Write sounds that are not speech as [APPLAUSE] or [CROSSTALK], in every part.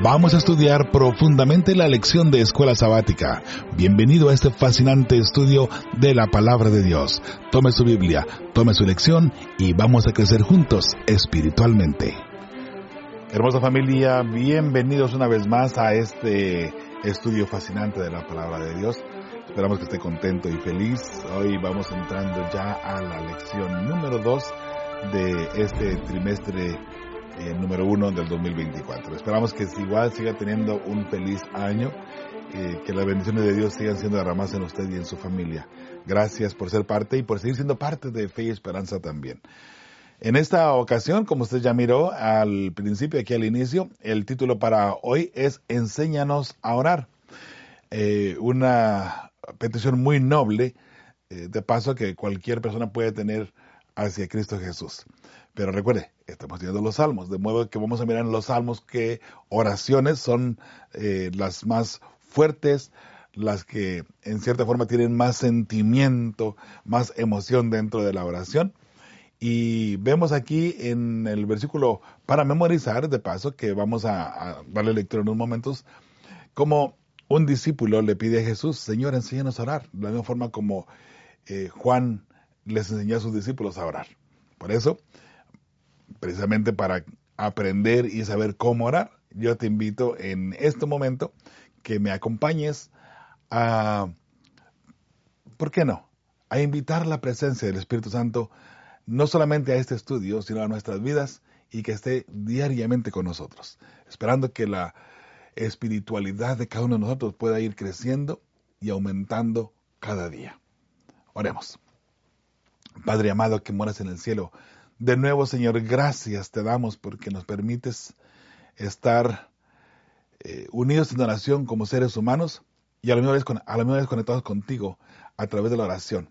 Vamos a estudiar profundamente la lección de escuela sabática. Bienvenido a este fascinante estudio de la palabra de Dios. Tome su Biblia, tome su lección y vamos a crecer juntos espiritualmente. Hermosa familia, bienvenidos una vez más a este estudio fascinante de la palabra de Dios. Esperamos que esté contento y feliz. Hoy vamos entrando ya a la lección número 2 de este trimestre eh, número 1 del 2024. Esperamos que igual siga teniendo un feliz año, eh, que las bendiciones de Dios sigan siendo derramadas en usted y en su familia. Gracias por ser parte y por seguir siendo parte de Fe y Esperanza también. En esta ocasión, como usted ya miró al principio, aquí al inicio, el título para hoy es Enséñanos a orar. Eh, una petición muy noble, de paso que cualquier persona puede tener hacia Cristo Jesús. Pero recuerde, estamos viendo los salmos, de modo que vamos a mirar en los salmos que oraciones son eh, las más fuertes, las que en cierta forma tienen más sentimiento, más emoción dentro de la oración. Y vemos aquí en el versículo para memorizar, de paso, que vamos a, darle lectura en unos momentos, como un discípulo le pide a Jesús, Señor, enséñanos a orar, de la misma forma como eh, Juan les enseñó a sus discípulos a orar. Por eso, precisamente para aprender y saber cómo orar, yo te invito en este momento que me acompañes a, ¿por qué no? A invitar la presencia del Espíritu Santo no solamente a este estudio, sino a nuestras vidas y que esté diariamente con nosotros, esperando que la espiritualidad de cada uno de nosotros pueda ir creciendo y aumentando cada día. Oremos. Padre amado que moras en el cielo, de nuevo Señor, gracias te damos porque nos permites estar eh, unidos en oración como seres humanos y a la, misma vez, a la misma vez conectados contigo a través de la oración.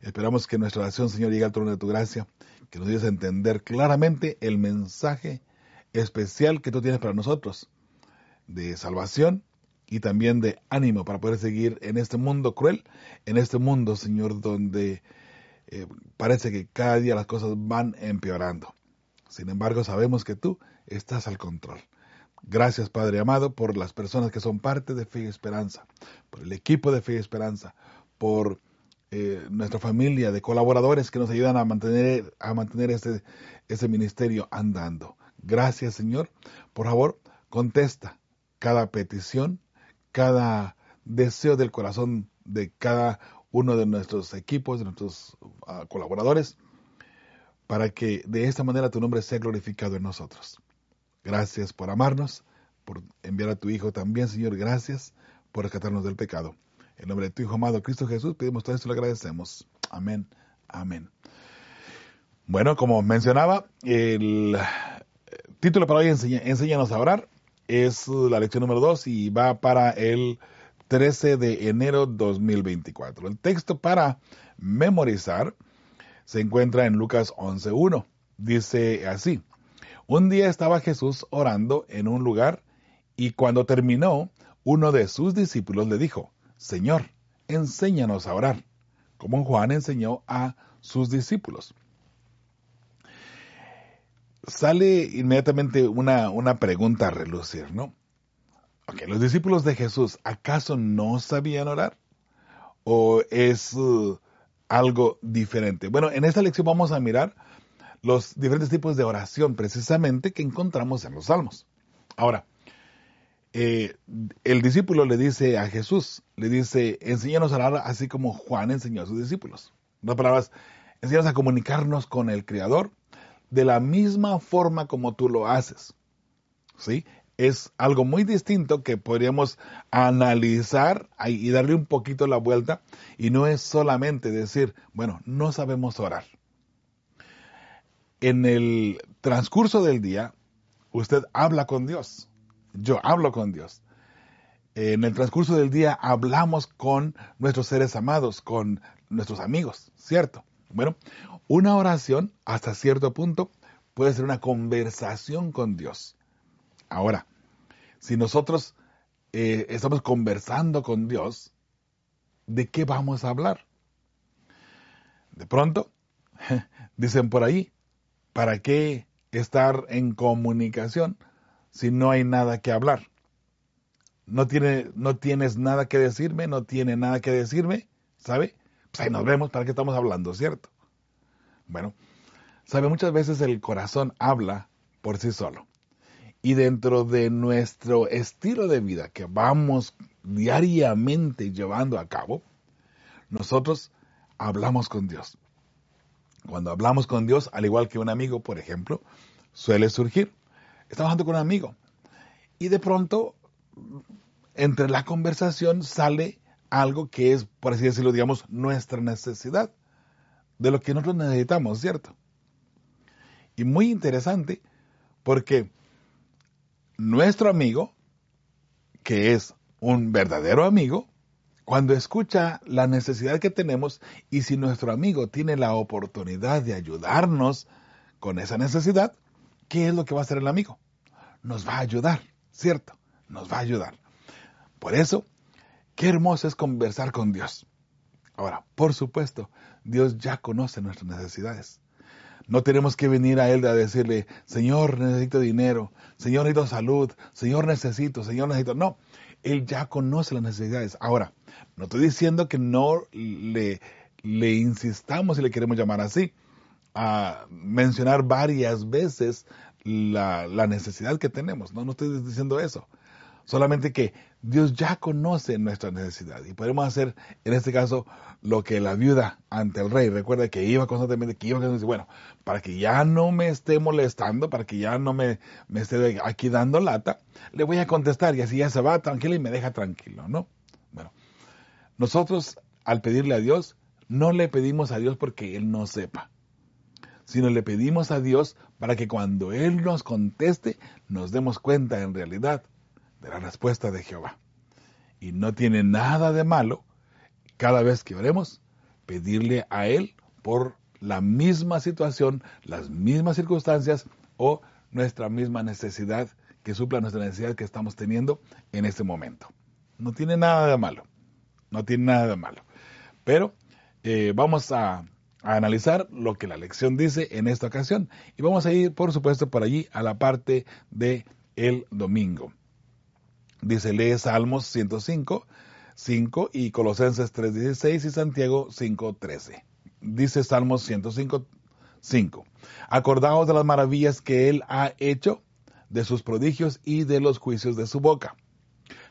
Esperamos que nuestra oración, Señor, llegue al trono de tu gracia, que nos ayudes a entender claramente el mensaje especial que tú tienes para nosotros, de salvación y también de ánimo para poder seguir en este mundo cruel, en este mundo, Señor, donde eh, parece que cada día las cosas van empeorando. Sin embargo, sabemos que tú estás al control. Gracias, Padre amado, por las personas que son parte de Fe Esperanza, por el equipo de Fe Esperanza, por eh, nuestra familia de colaboradores que nos ayudan a mantener, a mantener este, este ministerio andando. Gracias, Señor. Por favor, contesta cada petición, cada deseo del corazón de cada uno de nuestros equipos, de nuestros ah, colaboradores, para que de esta manera tu nombre sea glorificado en nosotros. Gracias por amarnos, por enviar a tu Hijo también, Señor. Gracias por rescatarnos del pecado. En nombre de tu Hijo amado, Cristo Jesús, pedimos todo esto y lo agradecemos. Amén. Amén. Bueno, como mencionaba, el título para hoy, Enséñanos a orar, es la lección número 2 y va para el 13 de enero 2024. El texto para memorizar se encuentra en Lucas 11.1. Dice así, un día estaba Jesús orando en un lugar y cuando terminó, uno de sus discípulos le dijo, Señor, enséñanos a orar, como Juan enseñó a sus discípulos. Sale inmediatamente una, una pregunta a relucir, ¿no? Ok, los discípulos de Jesús, ¿acaso no sabían orar? ¿O es uh, algo diferente? Bueno, en esta lección vamos a mirar los diferentes tipos de oración precisamente que encontramos en los salmos. Ahora, eh, el discípulo le dice a Jesús, le dice, enséñanos a orar así como Juan enseñó a sus discípulos. En otras palabras, enséñanos a comunicarnos con el Creador de la misma forma como tú lo haces. ¿Sí? Es algo muy distinto que podríamos analizar y darle un poquito la vuelta y no es solamente decir, bueno, no sabemos orar. En el transcurso del día, usted habla con Dios. Yo hablo con Dios. En el transcurso del día hablamos con nuestros seres amados, con nuestros amigos, ¿cierto? Bueno, una oración hasta cierto punto puede ser una conversación con Dios. Ahora, si nosotros eh, estamos conversando con Dios, ¿de qué vamos a hablar? De pronto, [LAUGHS] dicen por ahí, ¿para qué estar en comunicación si no hay nada que hablar? No, tiene, no tienes nada que decirme, no tiene nada que decirme, ¿sabe? Pues ahí nos vemos, ¿para qué estamos hablando, cierto? Bueno, sabe, muchas veces el corazón habla por sí solo. Y dentro de nuestro estilo de vida que vamos diariamente llevando a cabo, nosotros hablamos con Dios. Cuando hablamos con Dios, al igual que un amigo, por ejemplo, suele surgir. Estamos hablando con un amigo y de pronto, entre la conversación sale algo que es, por así decirlo, digamos, nuestra necesidad, de lo que nosotros necesitamos, ¿cierto? Y muy interesante porque nuestro amigo, que es un verdadero amigo, cuando escucha la necesidad que tenemos y si nuestro amigo tiene la oportunidad de ayudarnos con esa necesidad, ¿qué es lo que va a hacer el amigo? Nos va a ayudar, ¿cierto? Nos va a ayudar. Por eso, qué hermoso es conversar con Dios. Ahora, por supuesto, Dios ya conoce nuestras necesidades. No tenemos que venir a Él a decirle, Señor, necesito dinero, Señor, necesito salud, Señor, necesito, Señor, necesito. No, Él ya conoce las necesidades. Ahora, no estoy diciendo que no le, le insistamos, si le queremos llamar así, a mencionar varias veces la, la necesidad que tenemos. No, no estoy diciendo eso. Solamente que Dios ya conoce nuestra necesidad y podemos hacer, en este caso, lo que la viuda ante el rey. Recuerda que iba constantemente, que iba constantemente, bueno, para que ya no me esté molestando, para que ya no me, me esté aquí dando lata, le voy a contestar y así ya se va tranquilo y me deja tranquilo, ¿no? Bueno, nosotros al pedirle a Dios, no le pedimos a Dios porque Él no sepa, sino le pedimos a Dios para que cuando Él nos conteste, nos demos cuenta en realidad de la respuesta de Jehová. Y no tiene nada de malo cada vez que oremos pedirle a Él por la misma situación, las mismas circunstancias o nuestra misma necesidad que supla nuestra necesidad que estamos teniendo en este momento. No tiene nada de malo, no tiene nada de malo. Pero eh, vamos a, a, analizar lo que la lección dice en esta ocasión y vamos a ir, por supuesto, por allí a la parte de el domingo. Dice, lee Salmos 105, 5 y Colosenses 3.16 y Santiago 5.13. Dice Salmos 105, 5. Acordaos de las maravillas que Él ha hecho, de sus prodigios y de los juicios de su boca.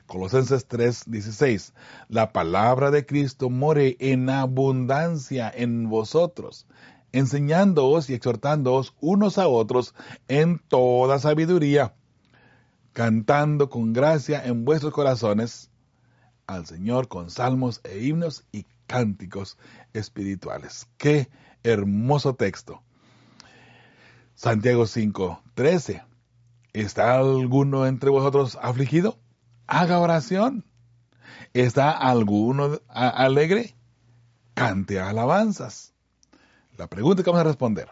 Colosenses 3:16. La palabra de Cristo more en abundancia en vosotros, enseñándoos y exhortándoos unos a otros en toda sabiduría cantando con gracia en vuestros corazones al Señor con salmos e himnos y cánticos espirituales. Qué hermoso texto. Santiago 5:13. ¿Está alguno entre vosotros afligido? Haga oración. ¿Está alguno alegre? Cante alabanzas. La pregunta que vamos a responder.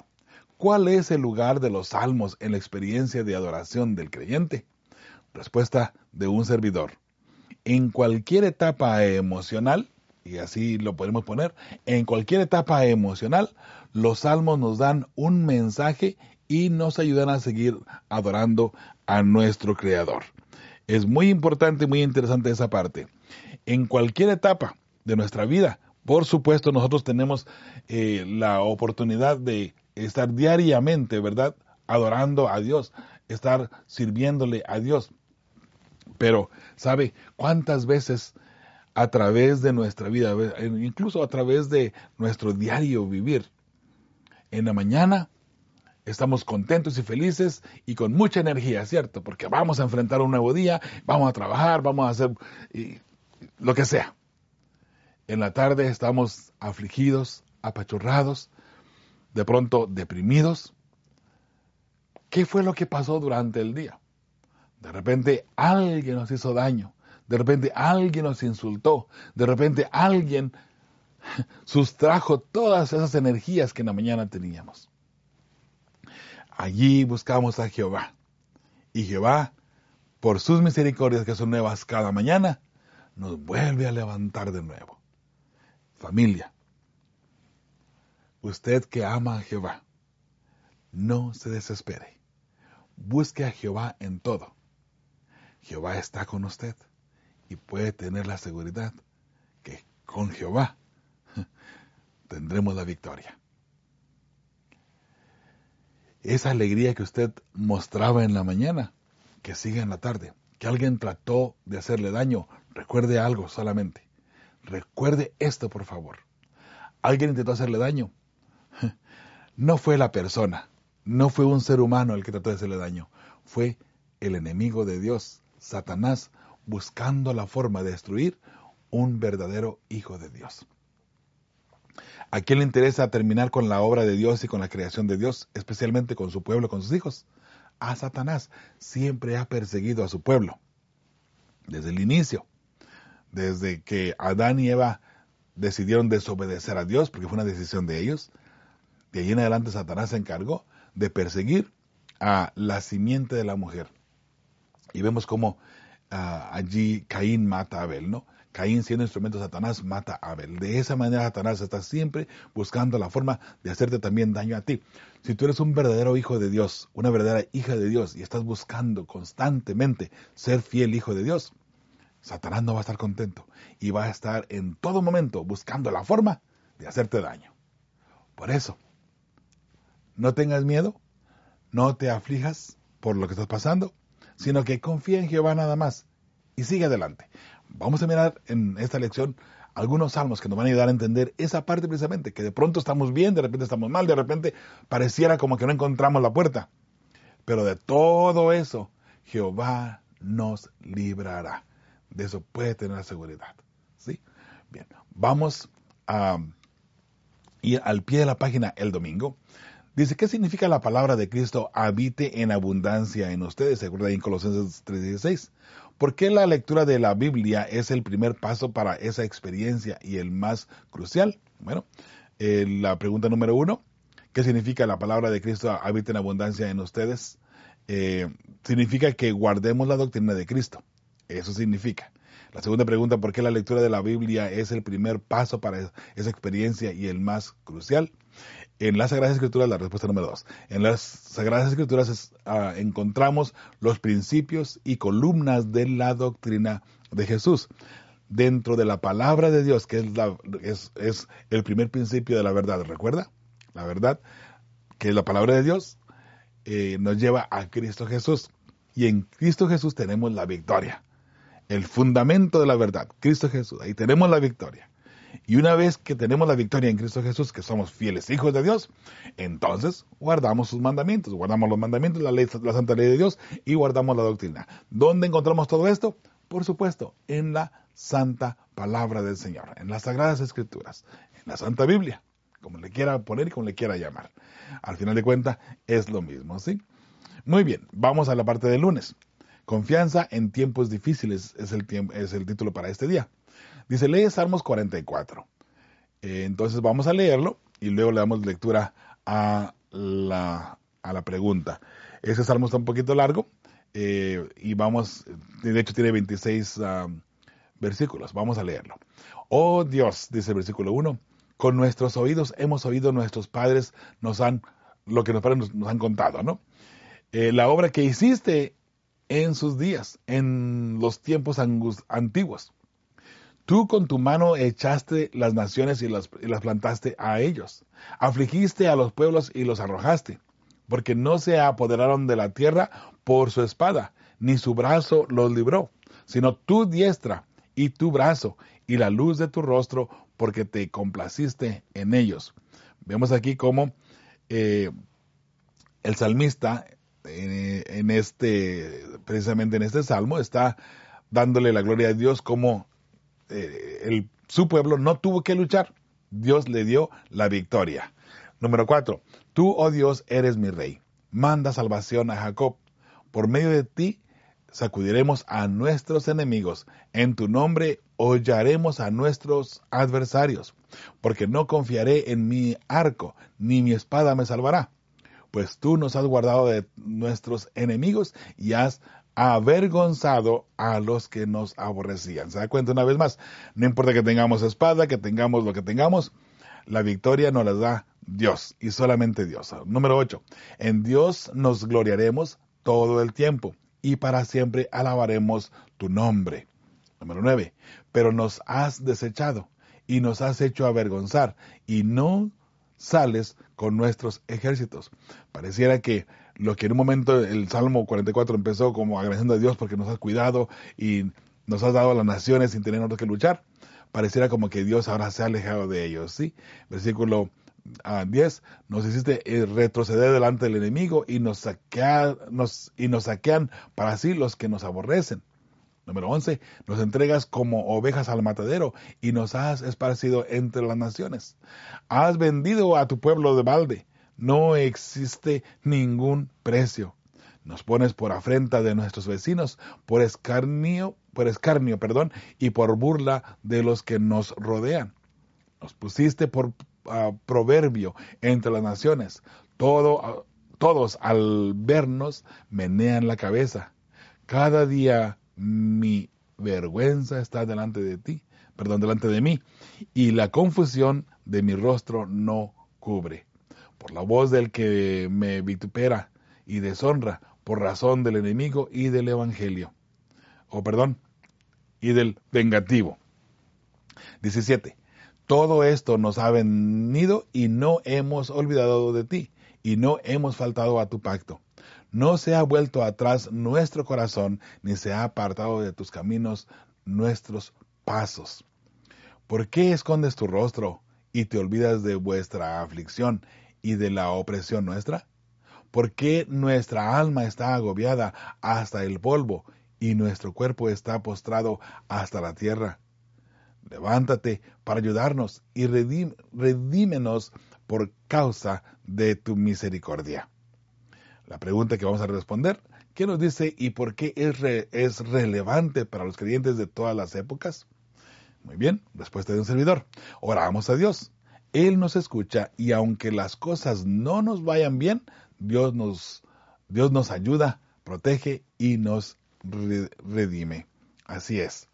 ¿Cuál es el lugar de los salmos en la experiencia de adoración del creyente? Respuesta de un servidor. En cualquier etapa emocional, y así lo podemos poner, en cualquier etapa emocional, los salmos nos dan un mensaje y nos ayudan a seguir adorando a nuestro Creador. Es muy importante y muy interesante esa parte. En cualquier etapa de nuestra vida, por supuesto, nosotros tenemos eh, la oportunidad de estar diariamente, ¿verdad? Adorando a Dios, estar sirviéndole a Dios. Pero, ¿sabe cuántas veces a través de nuestra vida, incluso a través de nuestro diario vivir, en la mañana estamos contentos y felices y con mucha energía, ¿cierto? Porque vamos a enfrentar un nuevo día, vamos a trabajar, vamos a hacer lo que sea. En la tarde estamos afligidos, apachurrados, de pronto deprimidos. ¿Qué fue lo que pasó durante el día? De repente alguien nos hizo daño. De repente alguien nos insultó. De repente alguien [LAUGHS] sustrajo todas esas energías que en la mañana teníamos. Allí buscamos a Jehová. Y Jehová, por sus misericordias que son nuevas cada mañana, nos vuelve a levantar de nuevo. Familia, usted que ama a Jehová, no se desespere. Busque a Jehová en todo Jehová está con usted y puede tener la seguridad que con Jehová [LAUGHS] tendremos la victoria. Esa alegría que usted mostraba en la mañana, que siga en la tarde. Que alguien trató de hacerle daño, recuerde algo solamente. Recuerde esto, por favor. Alguien intentó hacerle daño. [LAUGHS] No fue la persona, no fue un ser humano el que trató de hacerle daño, fue el enemigo de Dios, Satanás, buscando la forma de destruir un verdadero hijo de Dios. ¿A quién le interesa terminar con la obra de Dios y con la creación de Dios, especialmente con su pueblo, con sus hijos? A Satanás siempre ha perseguido a su pueblo, desde el inicio, desde que Adán y Eva decidieron desobedecer a Dios, porque fue una decisión de ellos, de ahí en adelante Satanás se encargó de perseguir a la simiente de la mujer. Y vemos cómo ah, allí Caín mata a Abel, ¿no? Caín siendo instrumento de Satanás mata a Abel. De esa manera Satanás está siempre buscando la forma de hacerte también daño a ti. Si tú eres un verdadero hijo de Dios, una verdadera hija de Dios y estás buscando constantemente ser fiel hijo de Dios, Satanás no va a estar contento y va a estar en todo momento buscando la forma de hacerte daño. Por eso, no tengas miedo, no te aflijas por lo que estás pasando, sino que confía en Jehová nada más y sigue adelante. Vamos a mirar en esta lección algunos salmos que nos van a ayudar a entender esa parte precisamente, que de pronto estamos bien, de repente estamos mal, de repente pareciera como que no encontramos la puerta. Pero de todo eso, Jehová nos librará. De eso puede tener la seguridad. ¿sí? Bien, vamos a ir al pie de la página el domingo. Dice, ¿qué significa la palabra de Cristo habite en abundancia en ustedes? Se acuerda en Colosenses 3.16. ¿Por qué la lectura de la Biblia es el primer paso para esa experiencia y el más crucial? Bueno, eh, la pregunta número uno, ¿qué significa la palabra de Cristo habita en abundancia en ustedes? Eh, significa que guardemos la doctrina de Cristo. Eso significa. La segunda pregunta, ¿por qué la lectura de la Biblia es el primer paso para esa experiencia y el más crucial? En las Sagradas Escrituras, la respuesta número dos. En las Sagradas Escrituras ah, encontramos los principios y columnas de la doctrina de Jesús. Dentro de la palabra de Dios, que es, la, el primer principio de la verdad, ¿recuerda? La verdad, que es la palabra de Dios, eh, nos lleva a Cristo Jesús. Y en Cristo Jesús tenemos la victoria. El fundamento de la verdad, Cristo Jesús. Ahí tenemos la victoria. Y una vez que tenemos la victoria en Cristo Jesús, que somos fieles hijos de Dios, entonces guardamos sus mandamientos, guardamos los mandamientos, la, la santa ley de Dios y guardamos la doctrina. ¿Dónde encontramos todo esto? Por supuesto, en la santa palabra del Señor, en las sagradas escrituras, en la santa Biblia, como le quiera poner y como le quiera llamar. Al final de cuentas, es lo mismo, ¿sí? Muy bien, vamos a la parte del lunes. Confianza en tiempos difíciles es el, es el título para este día. Dice, lee Salmos 44. Eh, entonces vamos a leerlo y luego le damos lectura a la, pregunta. Ese salmo está un poquito largo eh, y vamos, de hecho tiene 26 ah, versículos. Vamos a leerlo. Oh Dios, dice el versículo 1, con nuestros oídos hemos oído nuestros padres nos han, lo que nuestros padres nos, han contado, ¿no? Eh, la obra que hiciste en sus días, en los tiempos antiguos. Tú con tu mano echaste las naciones y las, plantaste a ellos. Afligiste a los pueblos y los arrojaste, porque no se apoderaron de la tierra por su espada, ni su brazo los libró, sino tu diestra y tu brazo y la luz de tu rostro, porque te complaciste en ellos. Vemos aquí cómo eh, el salmista eh, en este, precisamente en este salmo, está dándole la gloria a Dios como eh, el, su pueblo no tuvo que luchar. Dios le dio la victoria. Número cuatro, tú, oh Dios, eres mi rey. Manda salvación a Jacob. Por medio de ti sacudiremos a nuestros enemigos. En tu nombre hollaremos a nuestros adversarios. Porque no confiaré en mi arco, ni mi espada me salvará. Pues tú nos has guardado de nuestros enemigos y has avergonzado a los que nos aborrecían. ¿Se da cuenta una vez más? No importa que tengamos espada, que tengamos lo que tengamos, la victoria nos la da Dios y solamente Dios. Número 8. En Dios nos gloriaremos todo el tiempo. y para siempre alabaremos tu nombre. Número 9. Pero nos has desechado y nos has hecho avergonzar y no sales con nuestros ejércitos. Pareciera que lo que en un momento el Salmo 44 empezó como agradeciendo a Dios porque nos has cuidado y nos has dado a las naciones sin tener nosotros que luchar, pareciera como que Dios ahora se ha alejado de ellos, ¿sí? Versículo 10, ah, nos hiciste eh, retroceder delante del enemigo y nos, nos, y nos saquean para sí los que nos aborrecen. Número 11, nos entregas como ovejas al matadero y nos has esparcido entre las naciones. Has vendido a tu pueblo de balde. No existe ningún precio. Nos pones por afrenta de nuestros vecinos, por escarnio, por escarnio, perdón, y por burla de los que nos rodean. Nos pusiste por ah, proverbio entre las naciones. Todo, ah, todos al vernos menean la cabeza. Cada día mi vergüenza está delante de ti, perdón, delante de mí, y la confusión de mi rostro no cubre. Por la voz del que me vitupera y deshonra, por razón del enemigo y del evangelio. O perdón, y del vengativo. 17. Todo esto nos ha venido y no hemos olvidado de ti, y no hemos faltado a tu pacto. No se ha vuelto atrás nuestro corazón, ni se ha apartado de tus caminos nuestros pasos. ¿Por qué escondes tu rostro y te olvidas de vuestra aflicción y de la opresión nuestra? ¿Por qué nuestra alma está agobiada hasta el polvo y nuestro cuerpo está postrado hasta la tierra? Levántate para ayudarnos y redímenos por causa de tu misericordia. La pregunta que vamos a responder, ¿qué nos dice y por qué es, es relevante para los creyentes de todas las épocas? Muy bien, respuesta de un servidor. Oramos a Dios. Él nos escucha y aunque las cosas no nos vayan bien, Dios nos, Dios nos ayuda, protege y nos redime. Así es.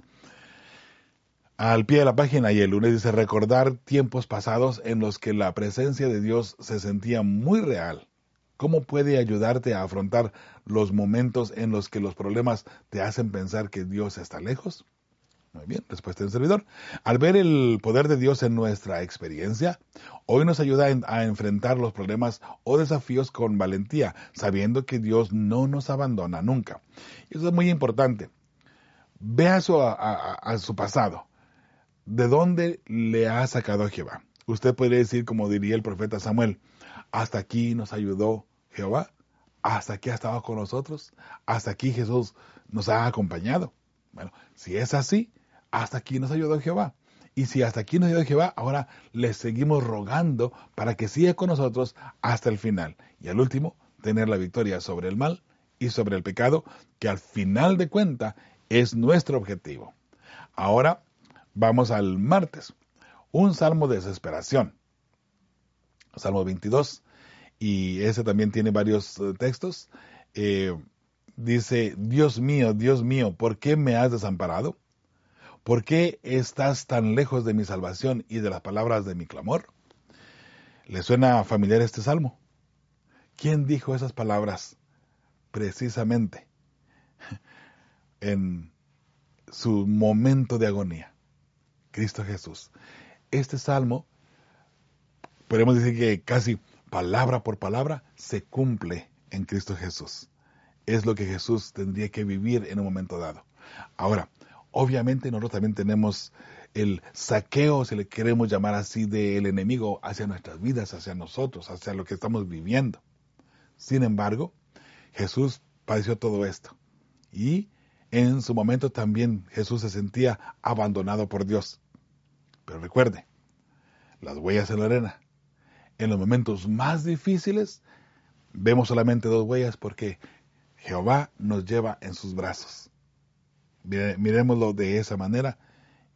Al pie de la página y el lunes dice recordar tiempos pasados en los que la presencia de Dios se sentía muy real ¿Cómo puede ayudarte a afrontar los momentos en los que los problemas te hacen pensar que Dios está lejos? Muy bien, respuesta del servidor. Al ver el poder de Dios en nuestra experiencia, hoy nos ayuda a enfrentar los problemas o desafíos con valentía, sabiendo que Dios no nos abandona nunca. Y eso es muy importante. Vea su, a, su pasado. ¿De dónde le ha sacado a Jehová? Usted podría decir, como diría el profeta Samuel, hasta aquí nos ayudó Jehová, hasta aquí ha estado con nosotros, hasta aquí Jesús nos ha acompañado. Bueno, si es así, hasta aquí nos ayudó Jehová. Y si hasta aquí nos ayudó Jehová, ahora le seguimos rogando para que siga con nosotros hasta el final. Y al último, tener la victoria sobre el mal y sobre el pecado, que al final de cuenta es nuestro objetivo. Ahora vamos al martes. Un salmo de desesperación. Salmo 22, y ese también tiene varios eh, textos. Eh, dice, Dios mío, Dios mío, ¿por qué me has desamparado? ¿Por qué estás tan lejos de mi salvación y de las palabras de mi clamor? ¿Le suena familiar este salmo? ¿Quién dijo esas palabras precisamente [LAUGHS] en su momento de agonía? Cristo Jesús. Este salmo, podemos decir que casi palabra por palabra, se cumple en Cristo Jesús. Es lo que Jesús tendría que vivir en un momento dado. Ahora, obviamente nosotros también tenemos el saqueo, si le queremos llamar así, del enemigo hacia nuestras vidas, hacia nosotros, hacia lo que estamos viviendo. Sin embargo, Jesús padeció todo esto. Y en su momento también Jesús se sentía abandonado por Dios. Pero recuerde, las huellas en la arena en los momentos más difíciles, vemos solamente dos huellas porque Jehová nos lleva en sus brazos. Miremoslo de esa manera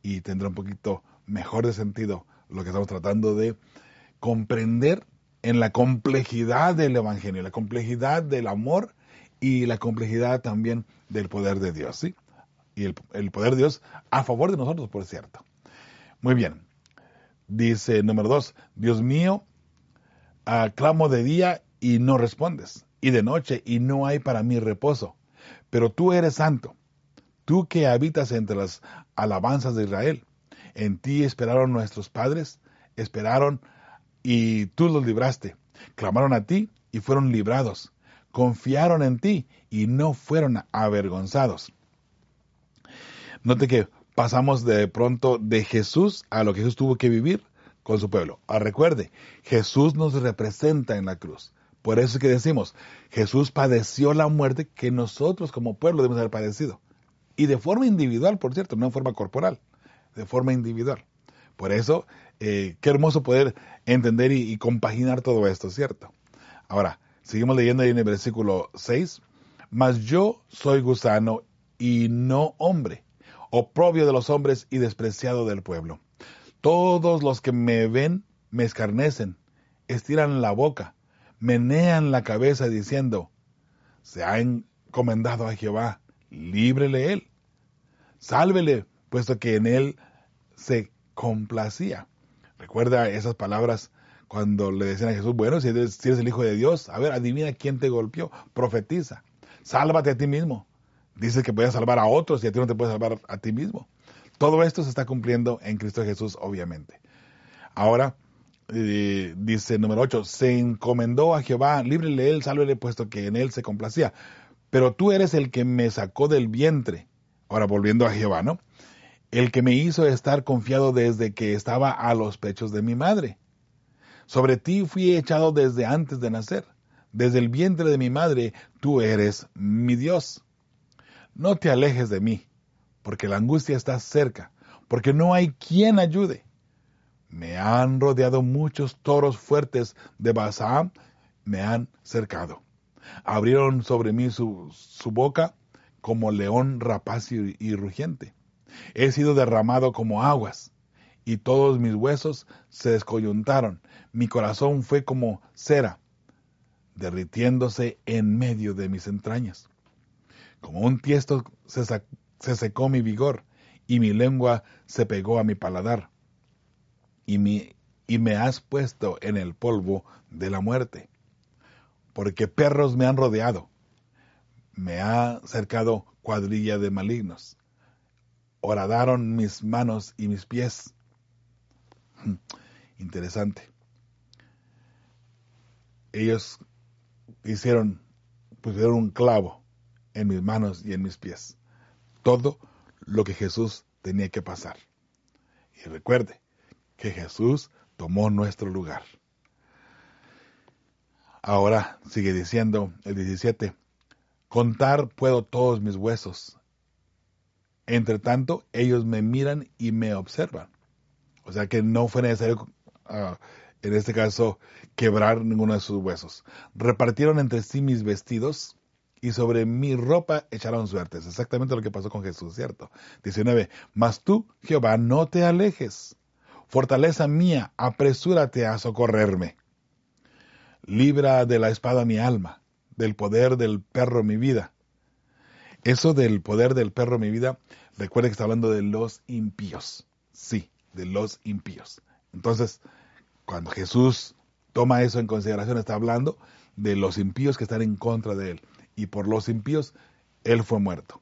y tendrá un poquito mejor de sentido lo que estamos tratando de comprender en la complejidad del Evangelio, la complejidad del amor y la complejidad también del poder de Dios, ¿sí? Y el, el poder de Dios a favor de nosotros, por cierto. Muy bien. Dice número dos, Dios mío, clamo de día y no respondes, y de noche y no hay para mí reposo. Pero tú eres santo, tú que habitas entre las alabanzas de Israel. En ti esperaron nuestros padres, esperaron y tú los libraste. Clamaron a ti y fueron librados. Confiaron en ti y no fueron avergonzados. Note que pasamos de pronto de Jesús a lo que Jesús tuvo que vivir con su pueblo. Ah, recuerde, Jesús nos representa en la cruz. Por eso es que decimos, Jesús padeció la muerte que nosotros como pueblo debemos haber padecido. Y de forma individual, por cierto, no en forma corporal, de forma individual. Por eso, eh, qué hermoso poder entender y, compaginar todo esto, ¿cierto? Ahora, seguimos leyendo ahí en el versículo 6. Mas yo soy gusano y no hombre, oprobio de los hombres y despreciado del pueblo. Todos los que me ven me escarnecen, estiran la boca, menean la cabeza diciendo, se ha encomendado a Jehová, líbrele él, sálvele, puesto que en él se complacía. Recuerda esas palabras cuando le decían a Jesús, bueno, si eres, el Hijo de Dios, a ver, adivina quién te golpeó, profetiza, sálvate a ti mismo. Dice que puedes salvar a otros y a ti no te puedes salvar a ti mismo. Todo esto se está cumpliendo en Cristo Jesús, obviamente. Ahora, eh, dice número 8, se encomendó a Jehová, líbrele él, sálvele, puesto que en él se complacía. Pero tú eres el que me sacó del vientre. Ahora, volviendo a Jehová, ¿no? El que me hizo estar confiado desde que estaba a los pechos de mi madre. Sobre ti fui echado desde antes de nacer. Desde el vientre de mi madre, tú eres mi Dios. No te alejes de mí porque la angustia está cerca, porque no hay quien ayude. Me han rodeado muchos toros fuertes de Basán, me han cercado. Abrieron sobre mí su, su boca como león rapaz y, rugiente. He sido derramado como aguas, y todos mis huesos se descoyuntaron. Mi corazón fue como cera, derritiéndose en medio de mis entrañas. Como un tiesto se, se secó mi vigor y mi lengua se pegó a mi paladar. Y me has puesto en el polvo de la muerte. Porque perros me han rodeado. Me ha cercado cuadrilla de malignos. Horadaron mis manos y mis pies. Interesante. Ellos hicieron, pusieron un clavo en mis manos y en mis pies todo lo que Jesús tenía que pasar. Y recuerde que Jesús tomó nuestro lugar. Ahora sigue diciendo el 17, contar puedo todos mis huesos. Entre tanto, ellos me miran y me observan. O sea que no fue necesario, uh, en este caso, quebrar ninguno de sus huesos. Repartieron entre sí mis vestidos y sobre mi ropa echaron suertes. Exactamente lo que pasó con Jesús, ¿cierto? 19. Mas tú, Jehová, no te alejes. Fortaleza mía, apresúrate a socorrerme. Libra de la espada mi alma, del poder del perro mi vida. Eso del poder del perro mi vida, recuerde que está hablando de los impíos. Sí, de los impíos. Entonces, cuando Jesús toma eso en consideración, está hablando de los impíos que están en contra de él y por los impíos él fue muerto.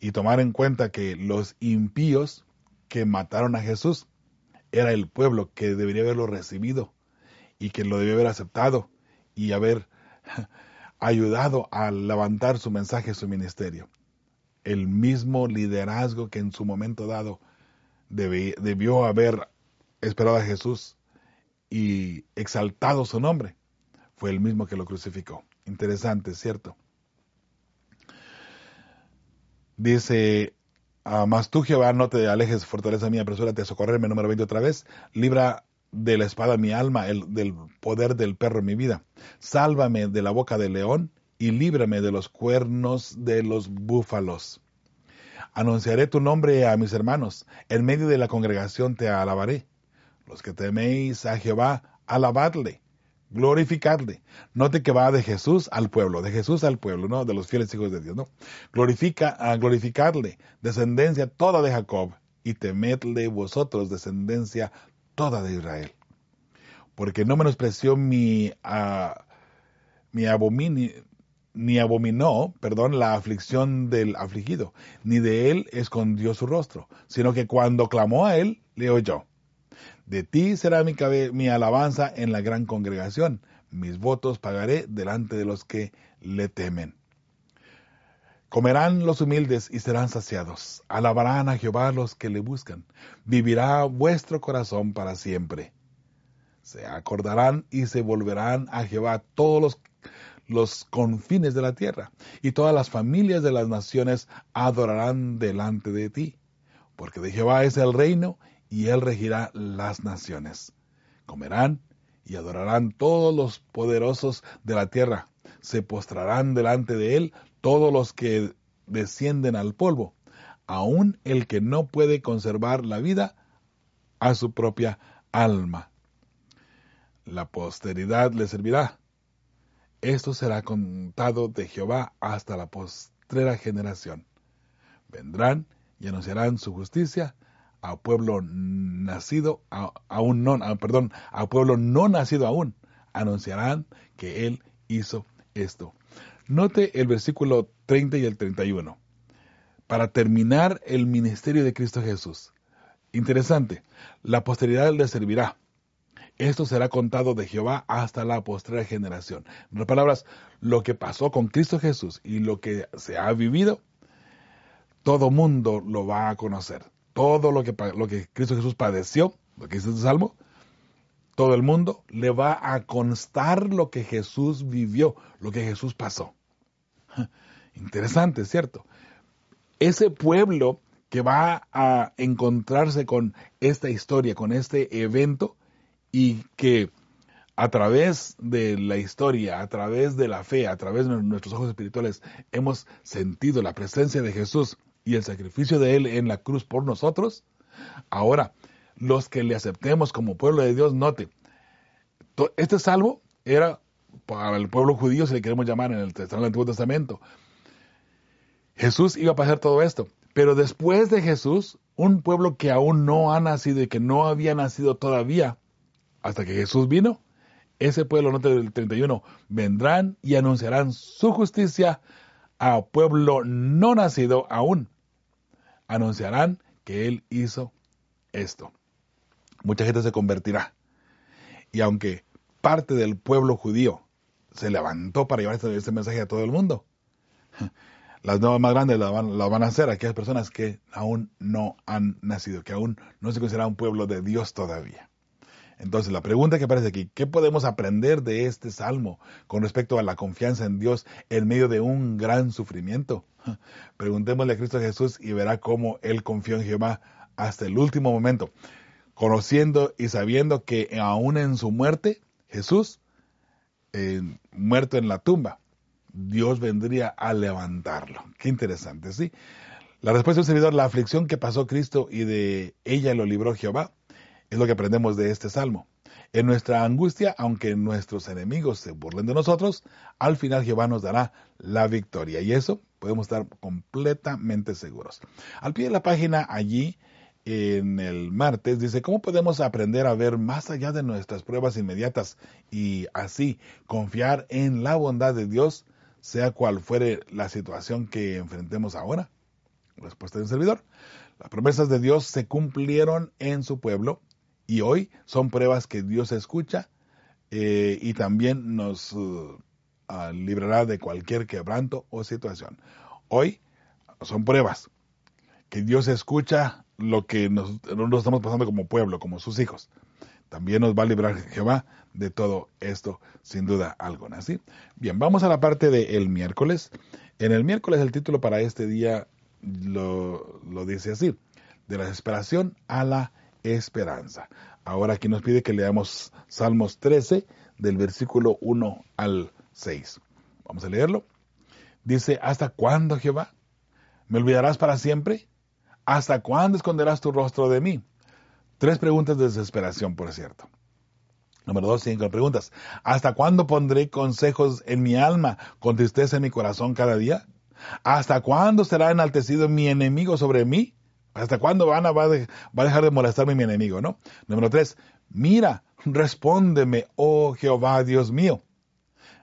Y tomar en cuenta que los impíos que mataron a Jesús era el pueblo que debería haberlo recibido y que lo debió haber aceptado y haber ayudado a levantar su mensaje, su ministerio. El mismo liderazgo que en su momento dado debió haber esperado a Jesús y exaltado su nombre, fue el mismo que lo crucificó. Interesante, ¿cierto? Dice, ah, mas tú Jehová no te alejes, fortaleza mía, apresúrate a socorrerme, número 20 otra vez, libra de la espada mi alma, el, del poder del perro mi vida. Sálvame de la boca del león y líbrame de los cuernos de los búfalos. Anunciaré tu nombre a mis hermanos, en medio de la congregación te alabaré. Los que teméis a Jehová, alabadle glorificarle. Note que va de Jesús al pueblo, de Jesús al pueblo, ¿no? De los fieles hijos de Dios, ¿no? Glorifica a glorificarle, descendencia toda de Jacob, y temedle vosotros, descendencia toda de Israel. Porque no menospreció mi, mi abominio, ni abominó, perdón, la aflicción del afligido, ni de él escondió su rostro, sino que cuando clamó a él, le oyó. De ti será mi alabanza en la gran congregación, mis votos pagaré delante de los que le temen. Comerán los humildes y serán saciados. Alabarán a Jehová los que le buscan. Vivirá vuestro corazón para siempre. Se acordarán y se volverán a Jehová todos los confines de la tierra, y todas las familias de las naciones adorarán delante de ti, porque de Jehová es el reino, y él regirá las naciones. Comerán y adorarán todos los poderosos de la tierra, se postrarán delante de él todos los que descienden al polvo, aun el que no puede conservar la vida a su propia alma. La posteridad le servirá esto será contado de Jehová hasta la postrera generación. Vendrán y anunciarán su justicia a pueblo nacido aún no, perdón, a pueblo no nacido aún. Anunciarán que él hizo esto. Note el versículo 30 y el 31. Para terminar el ministerio de Cristo Jesús. Interesante. La posteridad le servirá. Esto será contado de Jehová hasta la postrera generación. En otras palabras, lo que pasó con Cristo Jesús y lo que se ha vivido, todo mundo lo va a conocer. Todo lo que, lo que Cristo Jesús padeció, lo que dice este salmo, todo el mundo le va a constar lo que Jesús vivió, lo que Jesús pasó. [LAUGHS] Interesante, ¿cierto? Ese pueblo que va a encontrarse con esta historia, con este evento, y que a través de la historia, a través de la fe, a través de nuestros ojos espirituales, hemos sentido la presencia de Jesús y el sacrificio de Él en la cruz por nosotros, ahora los que le aceptemos como pueblo de Dios, note, este salvo era para el pueblo judío, si le queremos llamar en el, Antiguo Testamento. Jesús iba a pasar todo esto, pero después de Jesús, un pueblo que aún no ha nacido y que no había nacido todavía, hasta que Jesús vino, ese pueblo, nota del 31, vendrán y anunciarán su justicia a pueblo no nacido aún. Anunciarán que Él hizo esto. Mucha gente se convertirá. Y aunque parte del pueblo judío se levantó para llevar este, este mensaje a todo el mundo, [LAUGHS] las nuevas más grandes las van, van, a hacer aquellas personas que aún no han nacido, que aún no se considera un pueblo de Dios todavía. Entonces, la pregunta que aparece aquí, ¿qué podemos aprender de este salmo con respecto a la confianza en Dios en medio de un gran sufrimiento? [LAUGHS] Preguntémosle a Cristo Jesús y verá cómo Él confió en Jehová hasta el último momento, conociendo y sabiendo que aún en su muerte, Jesús, eh, muerto en la tumba, Dios vendría a levantarlo. Qué interesante, ¿sí? La respuesta del servidor, la aflicción que pasó Cristo y de ella lo libró Jehová, es lo que aprendemos de este salmo. En nuestra angustia, aunque nuestros enemigos se burlen de nosotros, al final Jehová nos dará la victoria. Y eso podemos estar completamente seguros. Al pie de la página allí, en el martes, dice, ¿cómo podemos aprender a ver más allá de nuestras pruebas inmediatas y así confiar en la bondad de Dios, sea cual fuere la situación que enfrentemos ahora? Respuesta del servidor. Las promesas de Dios se cumplieron en su pueblo y hoy son pruebas que Dios escucha eh, y también nos uh, ah, librará de cualquier quebranto o situación. Hoy son pruebas que Dios escucha lo que nosotros estamos pasando como pueblo, como sus hijos. También nos va a librar Jehová de todo esto, sin duda alguna. ¿sí? Bien, vamos a la parte del miércoles. En el miércoles el título para este día lo, lo dice así, de la desesperación a la esperanza. Ahora aquí nos pide que leamos Salmos 13 del versículo 1 al 6. Vamos a leerlo. Dice, ¿hasta cuándo Jehová? ¿Me olvidarás para siempre? ¿Hasta cuándo esconderás tu rostro de mí? Tres preguntas de desesperación, por cierto. Número dos, cinco preguntas. ¿Hasta cuándo pondré consejos en mi alma con tristeza en mi corazón cada día? ¿Hasta cuándo será enaltecido mi enemigo sobre mí? ¿Hasta cuándo Ana va, a dejar de molestarme mi enemigo, no? Número tres, mira, respóndeme, oh Jehová, Dios mío.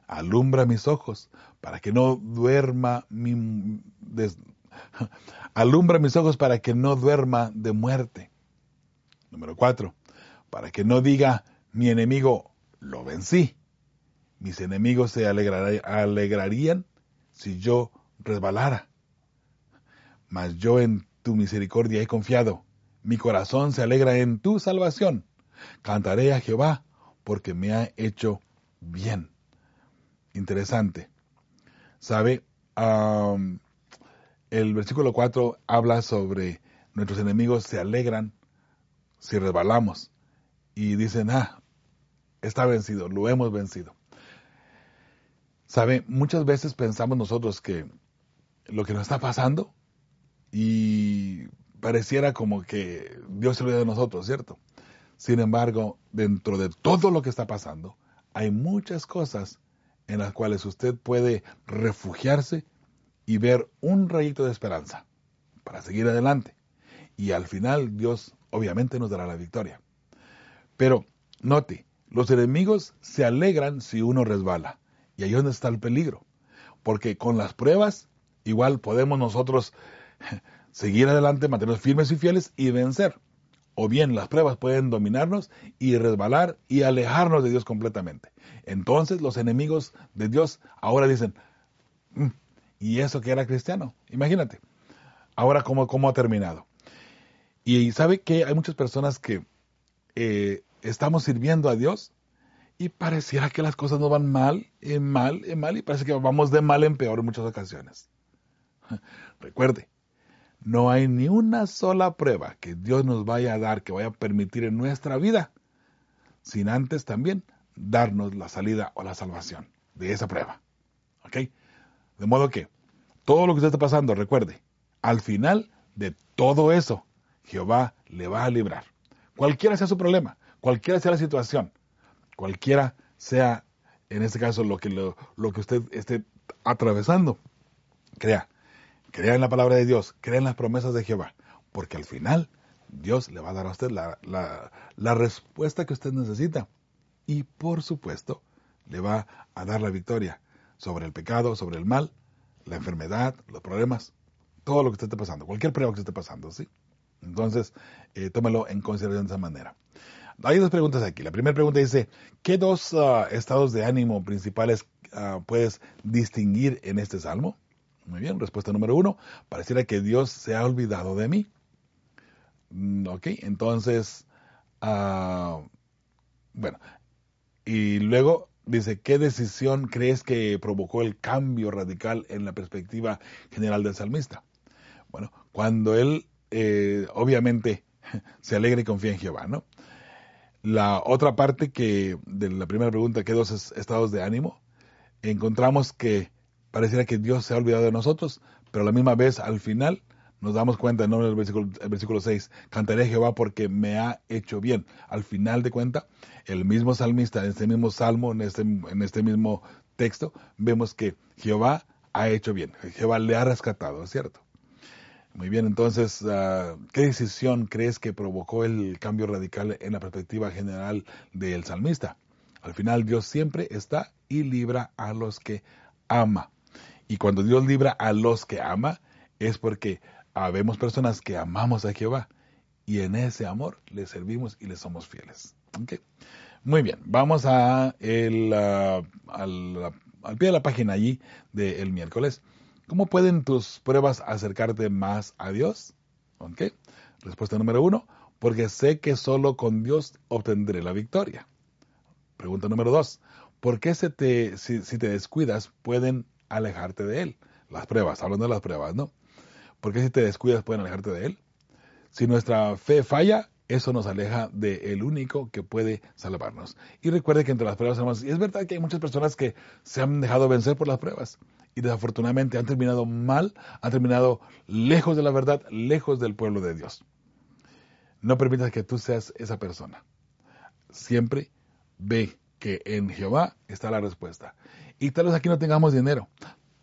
Alumbra mis ojos para que no duerma mi, [LAUGHS] alumbra mis ojos para que no duerma de muerte. Número cuatro, para que no diga mi enemigo lo vencí. Mis enemigos se alegrarían si yo resbalara. Mas yo tu misericordia he confiado. Mi corazón se alegra en tu salvación. Cantaré a Jehová porque me ha hecho bien. Interesante. ¿Sabe? el versículo 4 habla sobre nuestros enemigos se alegran si resbalamos y dicen, ah, está vencido, lo hemos vencido. ¿Sabe? Muchas veces pensamos nosotros que lo que nos está pasando y pareciera como que Dios se olvida de nosotros, ¿cierto? Sin embargo, dentro de todo lo que está pasando, hay muchas cosas en las cuales usted puede refugiarse y ver un rayito de esperanza para seguir adelante. Y al final Dios obviamente nos dará la victoria. Pero note, los enemigos se alegran si uno resbala. Y ahí es donde está el peligro. Porque con las pruebas igual podemos nosotros [LAUGHS] seguir adelante, mantenernos firmes y fieles y vencer. O bien las pruebas pueden dominarnos y resbalar y alejarnos de Dios completamente. Entonces los enemigos de Dios ahora dicen, mm, ¿y eso que era cristiano? Imagínate. Ahora cómo, cómo ha terminado. Y sabe que hay muchas personas que eh, estamos sirviendo a Dios y pareciera que las cosas no van mal, en mal, en mal, y parece que vamos de mal en peor en muchas ocasiones. [LAUGHS] Recuerde, no hay ni una sola prueba que Dios nos vaya a dar, que vaya a permitir en nuestra vida, sin antes también darnos la salida o la salvación de esa prueba. ¿Ok? De modo que todo lo que usted está pasando, recuerde, al final de todo eso, Jehová le va a librar. Cualquiera sea su problema, cualquiera sea la situación, cualquiera sea, en este caso, lo que, lo, que usted esté atravesando, crea, crea en la palabra de Dios, crea en las promesas de Jehová, porque al final Dios le va a dar a usted la, la respuesta que usted necesita y por supuesto le va a dar la victoria sobre el pecado, sobre el mal, la enfermedad, los problemas, todo lo que usted esté pasando, cualquier prueba que esté pasando, ¿sí? Entonces, eh, tómelo en consideración de esa manera. Hay dos preguntas aquí. La primera pregunta dice, ¿qué dos ah, estados de ánimo principales ah, puedes distinguir en este salmo? Muy bien, respuesta número uno, pareciera que Dios se ha olvidado de mí. Mm, ok, entonces, ah, bueno, y luego dice, ¿qué decisión crees que provocó el cambio radical en la perspectiva general del salmista? Bueno, cuando él eh, obviamente [LAUGHS] se alegra y confía en Jehová, ¿no? La otra parte que de la primera pregunta, ¿qué dos estados de ánimo? Encontramos que pareciera que Dios se ha olvidado de nosotros, pero a la misma vez al final nos damos cuenta. En el versículo, el versículo 6, cantaré a Jehová porque me ha hecho bien. Al final de cuenta, el mismo salmista, en este mismo salmo, en este, en este mismo texto, vemos que Jehová ha hecho bien. Jehová le ha rescatado, ¿cierto? Muy bien, entonces, ah, ¿qué decisión crees que provocó el cambio radical en la perspectiva general del salmista? Al final, Dios siempre está y libra a los que ama. Y cuando Dios libra a los que ama, es porque habemos personas que amamos a Jehová y en ese amor le servimos y le somos fieles. Muy bien, vamos a el, ah, al, pie de la página allí del miércoles. ¿Cómo pueden tus pruebas acercarte más a Dios? Respuesta número uno, porque sé que solo con Dios obtendré la victoria. Pregunta número dos, ¿por qué si, te descuidas pueden alejarte de Él? Las pruebas, hablando de las pruebas, ¿no? ¿Por qué si te descuidas pueden alejarte de Él? Si nuestra fe falla, eso nos aleja del único que puede salvarnos. Y recuerde que entre las pruebas, hermanos, y es verdad que hay muchas personas que se han dejado vencer por las pruebas y desafortunadamente han terminado mal, han terminado lejos de la verdad, lejos del pueblo de Dios. No permitas que tú seas esa persona. Siempre ve que en Jehová está la respuesta. Y tal vez aquí no tengamos dinero,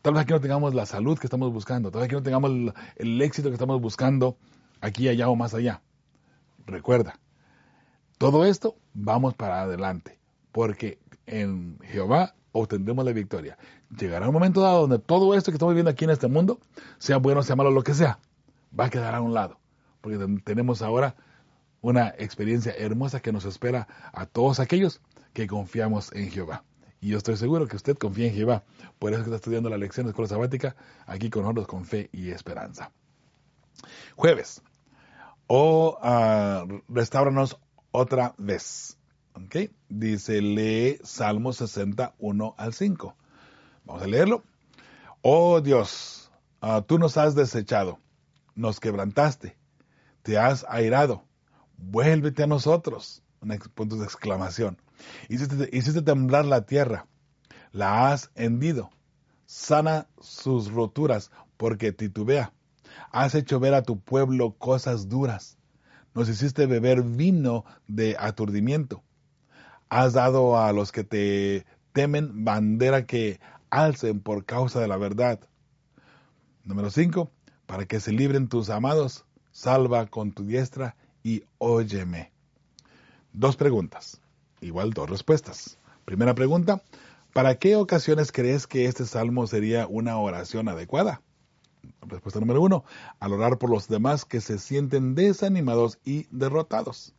tal vez aquí no tengamos la salud que estamos buscando, tal vez aquí no tengamos el, éxito que estamos buscando aquí, allá o más allá. Recuerda, todo esto vamos para adelante, porque en Jehová obtendremos la victoria. Llegará un momento dado donde todo esto que estamos viviendo aquí en este mundo, sea bueno, sea malo, lo que sea, va a quedar a un lado. Porque tenemos ahora una experiencia hermosa que nos espera a todos aquellos que confiamos en Jehová. Y yo estoy seguro que usted confía en Jehová. Por eso está estudiando la lección de escuela sabática aquí con nosotros con fe y esperanza. Jueves. O uh, restauranos otra vez. ¿Okay? Dice, lee Salmo 61 al 5. Vamos a leerlo. Oh Dios, uh, tú nos has desechado, nos quebrantaste, te has airado, vuélvete a nosotros. Un punto de exclamación. Hiciste, temblar la tierra, la has hendido. Sana sus roturas porque titubea. Has hecho ver a tu pueblo cosas duras. Nos hiciste beber vino de aturdimiento. Has dado a los que te temen bandera que alcen por causa de la verdad. Número 5. Para que se libren tus amados, salva con tu diestra y óyeme. Dos preguntas igual dos respuestas. Primera pregunta, ¿para qué ocasiones crees que este salmo sería una oración adecuada? Respuesta número uno, al orar por los demás que se sienten desanimados y derrotados.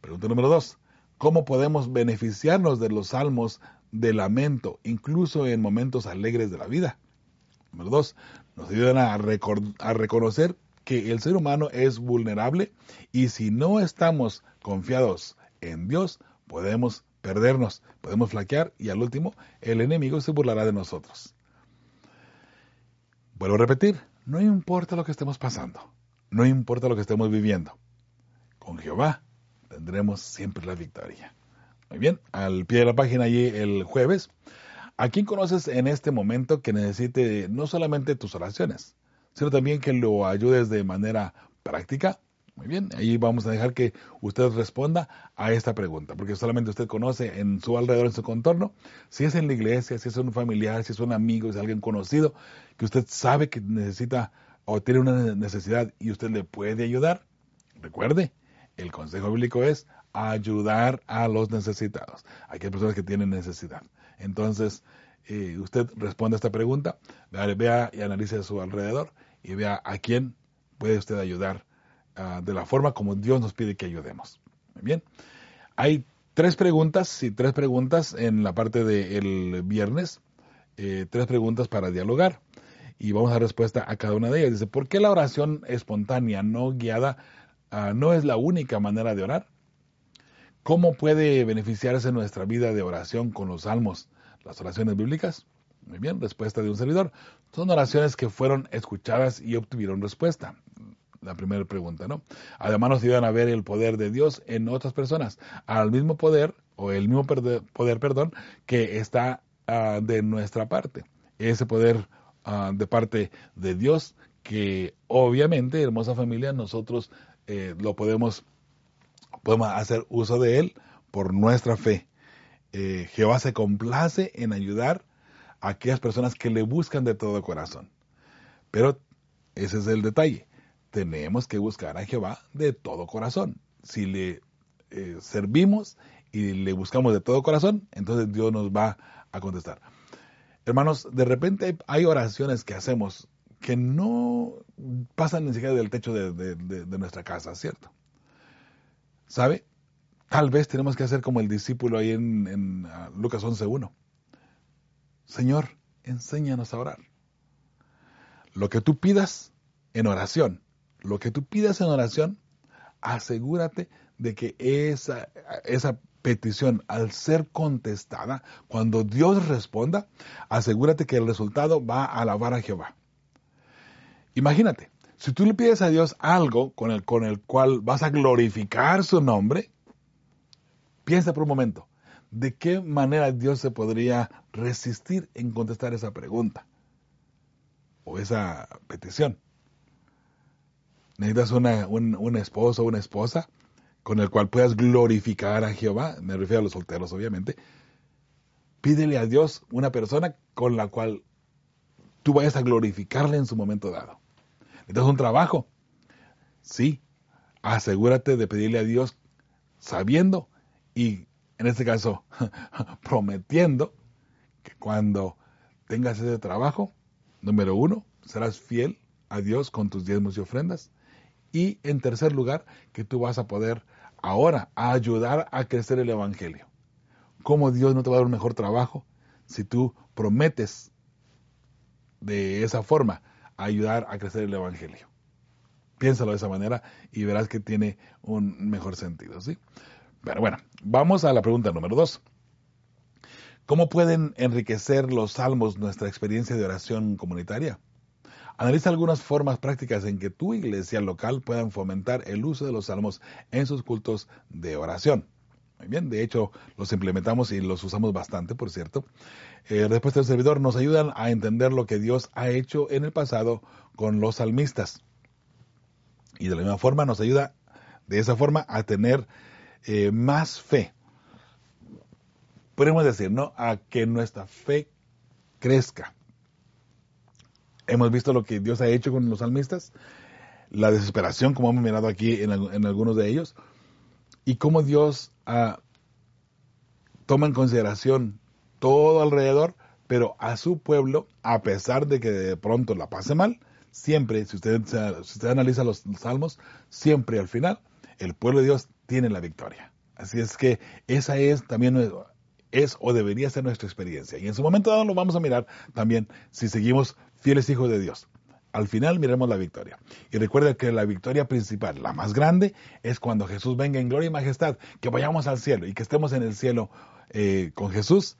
Pregunta número dos, ¿cómo podemos beneficiarnos de los salmos de lamento, incluso en momentos alegres de la vida? Número dos, nos ayudan a, a reconocer que el ser humano es vulnerable y si no estamos confiados en Dios, podemos perdernos, podemos flaquear y al último el enemigo se burlará de nosotros. Vuelvo a repetir, no importa lo que estemos pasando, no importa lo que estemos viviendo, con Jehová tendremos siempre la victoria. Muy bien, al pie de la página allí el jueves, ¿a quién conoces en este momento que necesite no solamente tus oraciones, sino también que lo ayudes de manera práctica muy bien, ahí vamos a dejar que usted responda a esta pregunta, porque solamente usted conoce en su alrededor, en su contorno, si es en la iglesia, si es un familiar, si es un amigo, si es alguien conocido, que usted sabe que necesita o tiene una necesidad y usted le puede ayudar. Recuerde, el consejo bíblico es ayudar a los necesitados. Aquí hay personas que tienen necesidad. Entonces, eh, usted responde a esta pregunta, vea, vea y analice a su alrededor y vea a quién puede usted ayudar Ah, de la forma como Dios nos pide que ayudemos. bien. Hay tres preguntas y tres preguntas en la parte del viernes, eh, tres preguntas para dialogar y vamos a dar respuesta a cada una de ellas. Dice, ¿por qué la oración espontánea, no guiada, ah, no es la única manera de orar? ¿Cómo puede beneficiarse nuestra vida de oración con los salmos, las oraciones bíblicas? Muy bien, respuesta de un servidor. Son oraciones que fueron escuchadas y obtuvieron respuesta la primera pregunta, ¿no? Además nos ayudan a ver el poder de Dios en otras personas, al mismo poder, o el mismo poder, perdón, que está ah, de nuestra parte. Ese poder ah, de parte de Dios que obviamente, hermosa familia, nosotros eh, lo podemos, podemos hacer uso de él por nuestra fe. Eh, Jehová se complace en ayudar a aquellas personas que le buscan de todo corazón. Pero ese es el detalle tenemos que buscar a Jehová de todo corazón. Si le eh, servimos y le buscamos de todo corazón, entonces Dios nos va a contestar. Hermanos, de repente hay oraciones que hacemos que no pasan ni siquiera del techo de, nuestra casa, ¿cierto? ¿Sabe? Tal vez tenemos que hacer como el discípulo ahí en, en uh, Lucas 11.1. Señor, enséñanos a orar. Lo que tú pidas en oración, lo que tú pidas en oración, asegúrate de que esa, esa petición, al ser contestada, cuando Dios responda, asegúrate que el resultado va a alabar a Jehová. Imagínate, si tú le pides a Dios algo con el, con el cual vas a glorificar su nombre, piensa por un momento, ¿de qué manera Dios se podría resistir en contestar esa pregunta o esa petición? Necesitas un, un esposo o una esposa con el cual puedas glorificar a Jehová, me refiero a los solteros obviamente, pídele a Dios una persona con la cual tú vayas a glorificarle en su momento dado. Necesitas un trabajo, sí, asegúrate de pedirle a Dios sabiendo y en este caso, [LAUGHS] prometiendo que cuando tengas ese trabajo, número uno, serás fiel a Dios con tus diezmos y ofrendas. Y en tercer lugar, que tú vas a poder ahora ayudar a crecer el Evangelio. ¿Cómo Dios no te va a dar un mejor trabajo si tú prometes de esa forma ayudar a crecer el Evangelio? Piénsalo de esa manera y verás que tiene un mejor sentido, ¿sí? Pero bueno, vamos a la pregunta número dos. ¿Cómo pueden enriquecer los salmos nuestra experiencia de oración comunitaria? Analiza algunas formas prácticas en que tu iglesia local puedan fomentar el uso de los salmos en sus cultos de oración. Muy bien, de hecho los implementamos y los usamos bastante, por cierto. Eh, respuesta del servidor nos ayudan a entender lo que Dios ha hecho en el pasado con los salmistas. Y de la misma forma nos ayuda de esa forma a tener eh, más fe. Podemos decir, ¿no? A que nuestra fe crezca. Hemos visto lo que Dios ha hecho con los salmistas, la desesperación, como hemos mirado aquí en, algunos de ellos, y cómo Dios ah, toma en consideración todo alrededor, pero a su pueblo, a pesar de que de pronto la pase mal, siempre, si usted, si usted analiza los salmos, siempre al final, el pueblo de Dios tiene la victoria. Así es que esa es también es o debería ser nuestra experiencia. Y en su momento dado lo vamos a mirar también si seguimos fieles hijos de Dios. Al final miremos la victoria. Y recuerda que la victoria principal, la más grande, es cuando Jesús venga en gloria y majestad, que vayamos al cielo y que estemos en el cielo eh, con Jesús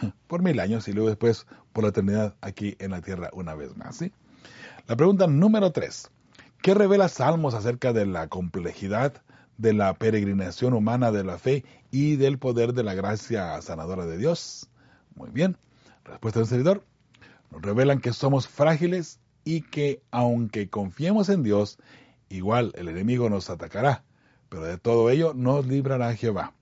[LAUGHS] por mil años y luego después por la eternidad aquí en la tierra una vez más. ¿sí? La pregunta número tres. ¿Qué revela Salmos acerca de la complejidad de la peregrinación humana de la fe y del poder de la gracia sanadora de Dios? Muy bien. Respuesta del servidor. Nos revelan que somos frágiles y que aunque confiemos en Dios, igual el enemigo nos atacará, pero de todo ello nos librará Jehová.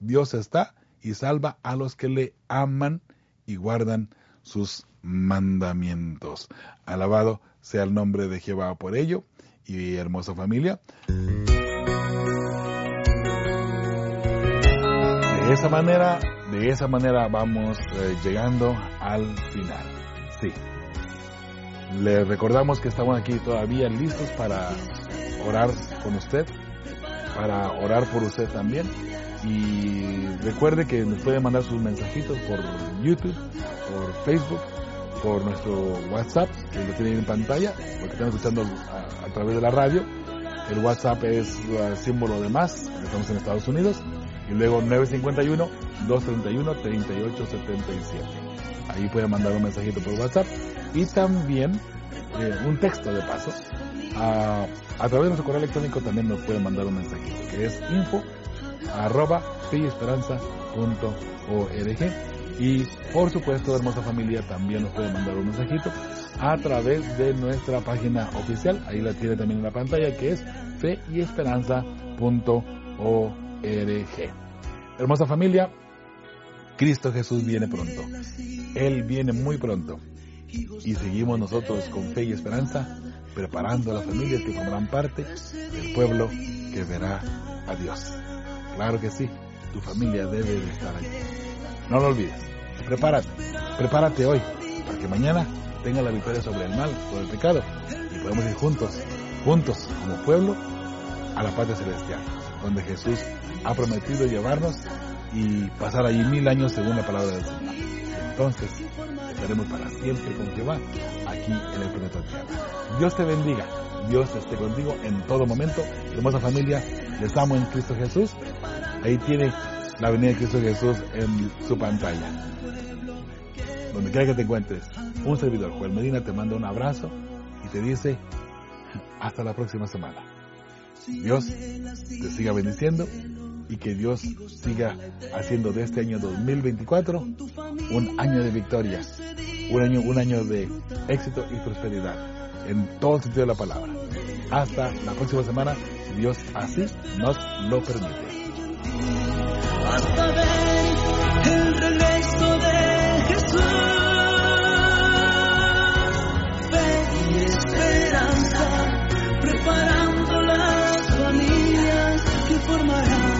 Dios está y salva a los que le aman y guardan sus mandamientos. Alabado sea el nombre de Jehová por ello y hermosa familia. De esa manera, de esa manera vamos eh, llegando al final. Sí. Le recordamos que estamos aquí todavía listos para orar con usted, para orar por usted también. Y recuerde que nos puede mandar sus mensajitos por YouTube, por Facebook, por nuestro WhatsApp, que lo tienen en pantalla, porque están escuchando a, través de la radio. El WhatsApp es el símbolo de más, estamos en Estados Unidos y luego 951-231-3877. Ahí puede mandar un mensajito por WhatsApp y también eh, un texto de paso. A, a, través de nuestro correo electrónico también nos puede mandar un mensajito que es info arroba y por supuesto hermosa familia también nos puede mandar un mensajito a través de nuestra página oficial ahí la tiene también en la pantalla que es feyesperanza.org Hermosa familia, Cristo Jesús viene pronto. Él viene muy pronto. Y seguimos nosotros con fe y esperanza, preparando a las familias que formarán parte del pueblo que verá a Dios. Claro que sí, tu familia debe de estar ahí. No lo olvides. Prepárate, prepárate hoy, para que mañana tenga la victoria sobre el mal, sobre el pecado, y podemos ir juntos, juntos como pueblo, a la patria celestial donde Jesús ha prometido llevarnos y pasar allí mil años según la palabra del Señor. Entonces, estaremos para siempre con Jehová aquí en el planeta Tierra. Dios te bendiga, Dios esté contigo en todo momento. Hermosa familia, les amo en Cristo Jesús. Ahí tiene la venida de Cristo Jesús en su pantalla. Donde quiera que te encuentres, un servidor, Juan Medina, te manda un abrazo y te dice hasta la próxima semana. Dios te siga bendiciendo y que Dios siga haciendo de este año 2024 un año de victoria, un año, un año de éxito y prosperidad en todo sentido de la palabra. Hasta la próxima semana, si Dios así nos lo permite. Hasta ver el regreso de Jesús. transformará.